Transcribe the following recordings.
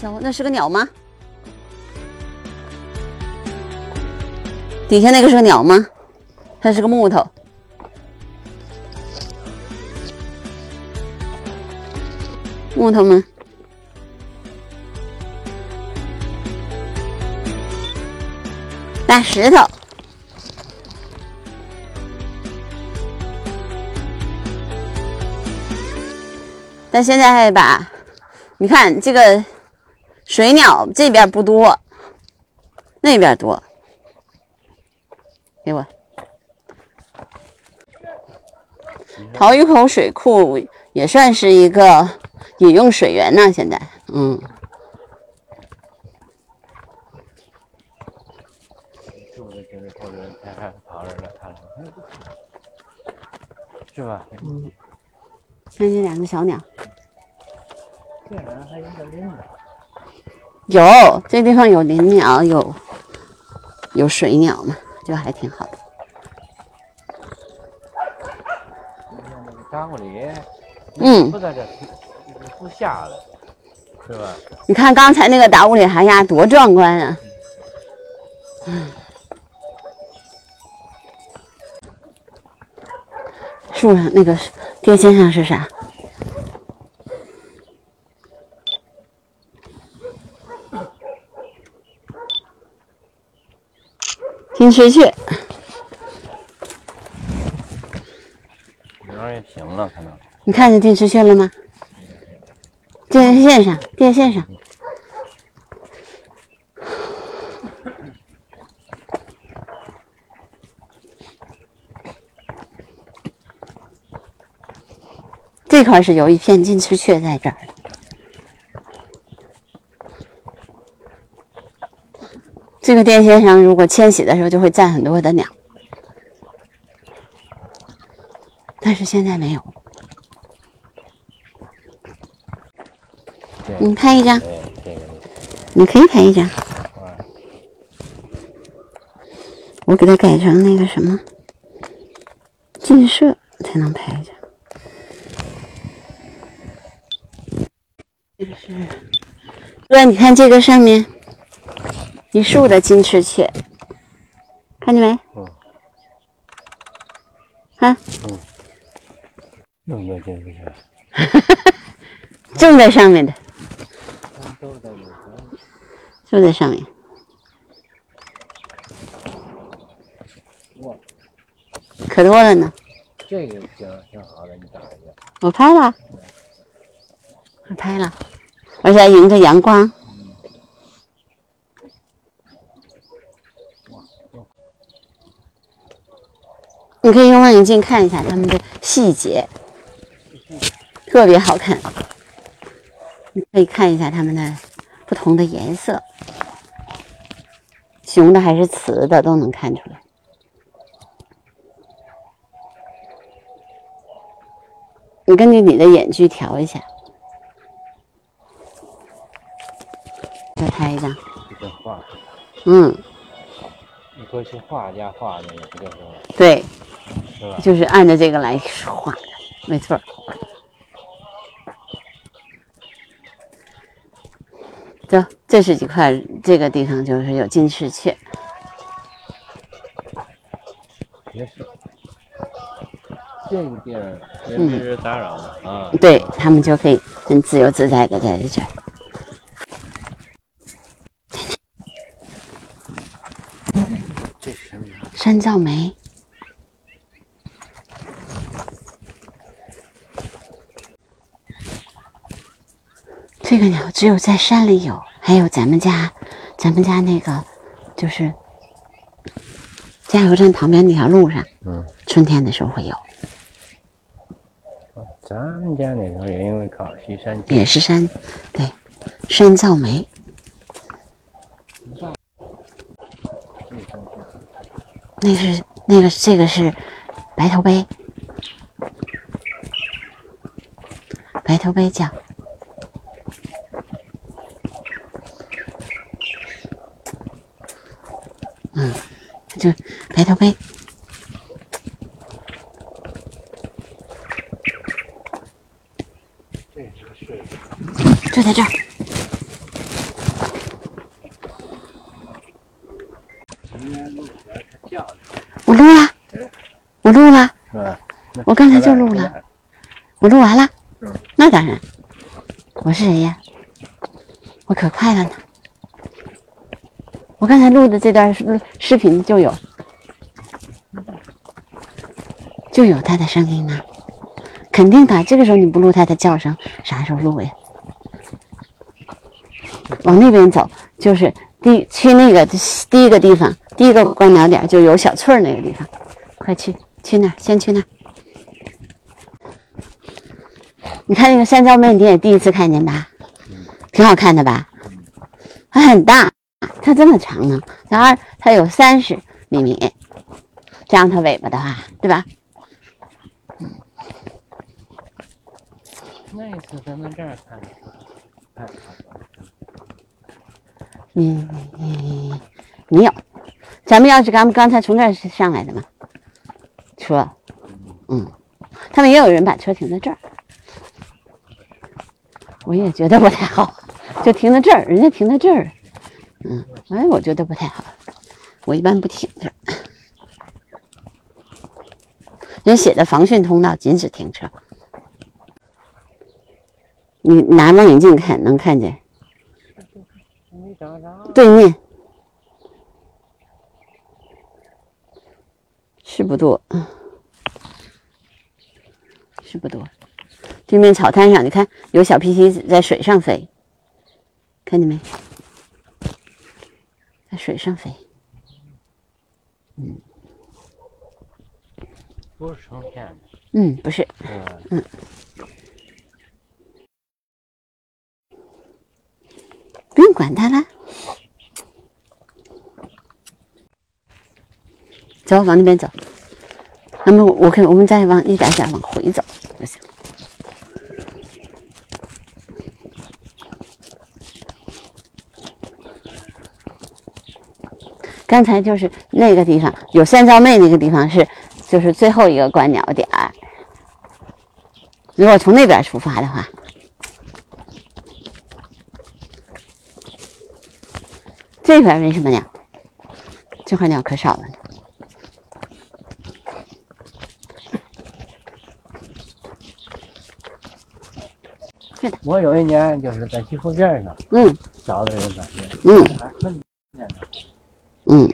消，那是个鸟吗？底下那个是个鸟吗？它是个木头。木头吗？大石头。但现在吧，你看这个水鸟这边不多，那边多。给我，桃峪口水库也算是一个饮用水源呢。现在，嗯，是吧？嗯。看这两个小鸟。这好像还有个林鸟。有，这地方有林鸟，有有水鸟嘛，就还挺好的。嗯，不在这，不下了，是吧？你看刚才那个达乌里哈呀，多壮观啊！嗯，树上那个电线上是啥？金翅雀。你看见金翅雀了吗？电线上，电线上。这块是有一片金丝雀在这儿这个电线上，如果迁徙的时候，就会站很多的鸟，但是现在没有。你拍一张，你可以拍一张。我给它改成那个什么近摄才能拍一张。这个是哥，你看这个上面一树的金翅雀，看见没？嗯。看。嗯。有没有金翅雀？正在上面的。就在上面。哇，可多了呢。这个挺挺好的，你打一下。我拍了，我拍了，而且还迎着阳光。你可以用望远镜看一下它们的细节，特别好看。你可以看一下它们的不同的颜色，雄的还是雌的都能看出来。你根据你的眼距调一下，再拍一张。这画，嗯，你过去画家画的，也不就是吗？对，是吧？就是按照这个来画的，没错。走，这是几块，这个地方就是有金翅雀。也是，这个地儿也没人打扰的啊。对他们就可以很自由自在的在这儿。这是什么鸟？山噪梅，这个鸟只有在山里有，还有咱们家，咱们家那个就是加油站旁边那条路上，嗯，春天的时候会有，咱们家那头也因为靠西山，也是山，对，山噪梅。那是那个这个是白头杯，白头杯叫。白头盔就在这儿我录了我录了我刚才就录了我录完了那当然我是谁呀我可快了呢刚才录的这段视视频就有，就有它的声音呢。肯定的，这个时候你不录它的叫声，啥时候录呀？往那边走，就是第去那个第一个地方，第一个观鸟点就有小翠儿那个地方，快去去那，先去那。你看那个山椒妹，你也第一次看见吧？挺好看的吧？它很大，它这么长呢，然而它有三十厘米，这样它尾巴的话，对吧？那一次咱们这儿看，看看嗯嗯，没有。咱们要是刚刚才从这儿上来的嘛，车，嗯，他们也有人把车停在这儿，我也觉得不太好，就停在这儿，人家停在这儿，嗯，哎，我觉得不太好，我一般不停车。人写的防汛通道禁止停车，你拿望远镜看能看见。对面是不多，嗯，是不多。对面草滩上，你看有小皮皮在水上飞，看见没？在水上飞，不是成片的，嗯，不是，是吧？不用管它了。走，往那边走。那么我看我们再往一点点往回走就行。刚才就是那个地方有三招妹，那个地方是就是最后一个观鸟点儿。如果从那边出发的话，这边没什么鸟，这块鸟可少了。我有一年就是在西湖边上嗯找的人感觉，嗯嗯。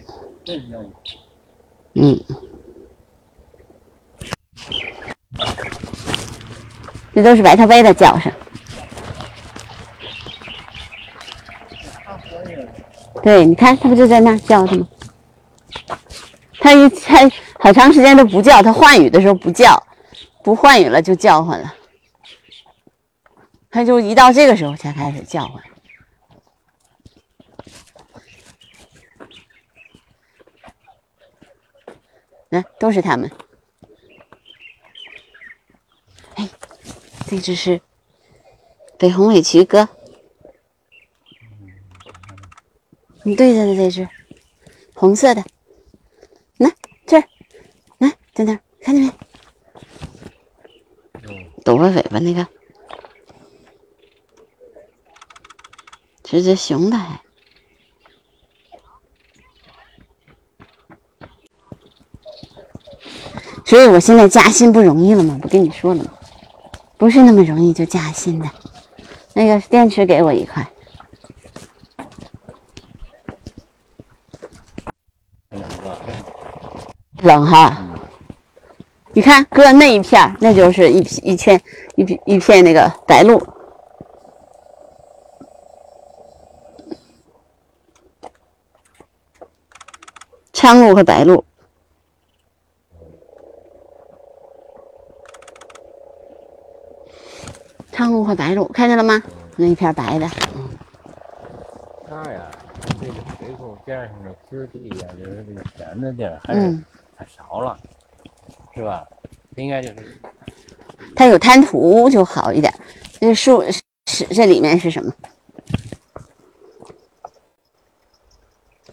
嗯，这都是白头杯的叫声。对，你看它不就在那叫的吗？它一它好长时间都不叫，它换羽的时候不叫，不换羽了就叫唤了。它就一到这个时候才开始叫唤。来，都是它们。哎，这只是北红尾渠哥，你对着的这只，红色的，来这儿，来在那儿，看见没？嗯，抖个尾巴那个，是只雄的还。所以我现在加薪不容易了吗？不跟你说了吗？不是那么容易就加薪的。那个电池给我一块，冷哈。你看搁那一片，那就是一一片一片一片那个白鹭。苍鹭和白鹭，苍鹭和白鹭看见了吗？那一片白的，它呀，这个水库边上的湿地呀，就是这个浅的地儿还是嗯，太少了，是吧？应该就是它有滩涂就好一点。那树是这里面是什么？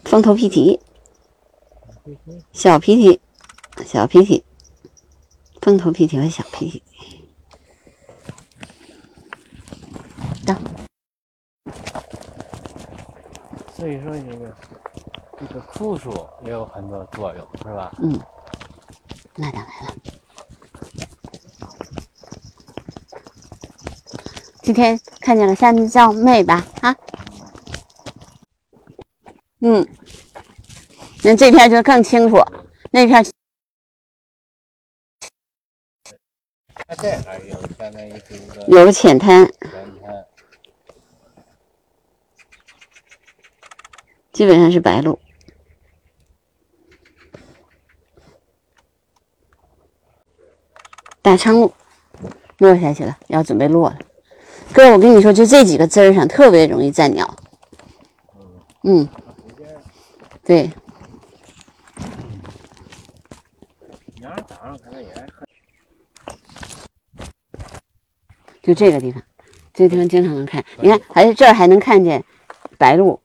风头皮蹄，小皮蹄，小皮蹄，风头皮蹄和小皮蹄。到，所以说这个这个枯树也有很多作用，是吧？嗯，那当然了。今天看见了三娇妹吧？啊，嗯，那这片就更清楚，那片有个浅滩，浅滩，基本上是白鹭。大昌鹭落下去了，要准备落了。哥，我跟你说，就这几个枝儿上特别容易站鸟。嗯，对，就这个地方，这个地方经常能看。你看，还是这儿还能看见白鹭，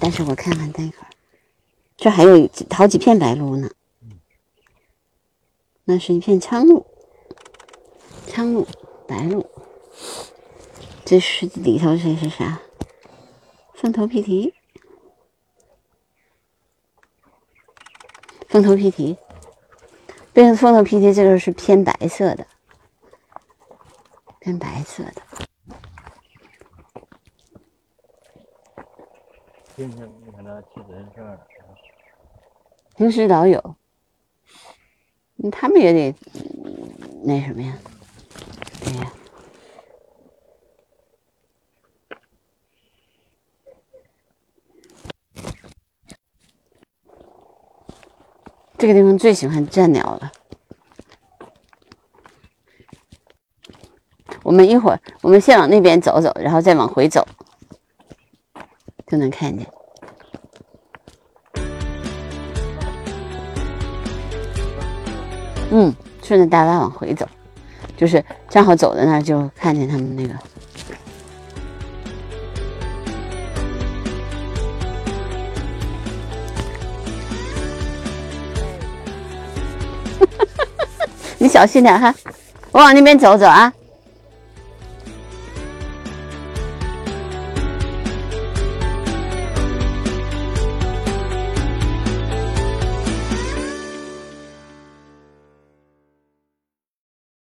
但是我看看待会儿，这还有好几片白鹭呢。那是一片苍鹭，苍鹭、白鹭。这是里头这是啥？凤头皮蹄，凤头皮蹄，变凤头皮蹄这个是偏白色的，偏白色的。今天你看它基本上了，平时老有，他们也得那什么呀？对呀。这个地方最喜欢站鸟了。我们一会儿，我们先往那边走走，然后再往回走，就能看见。嗯，顺着大巴往回走，就是正好走在那儿就看见他们那个。你小心点哈，我往那边走走啊。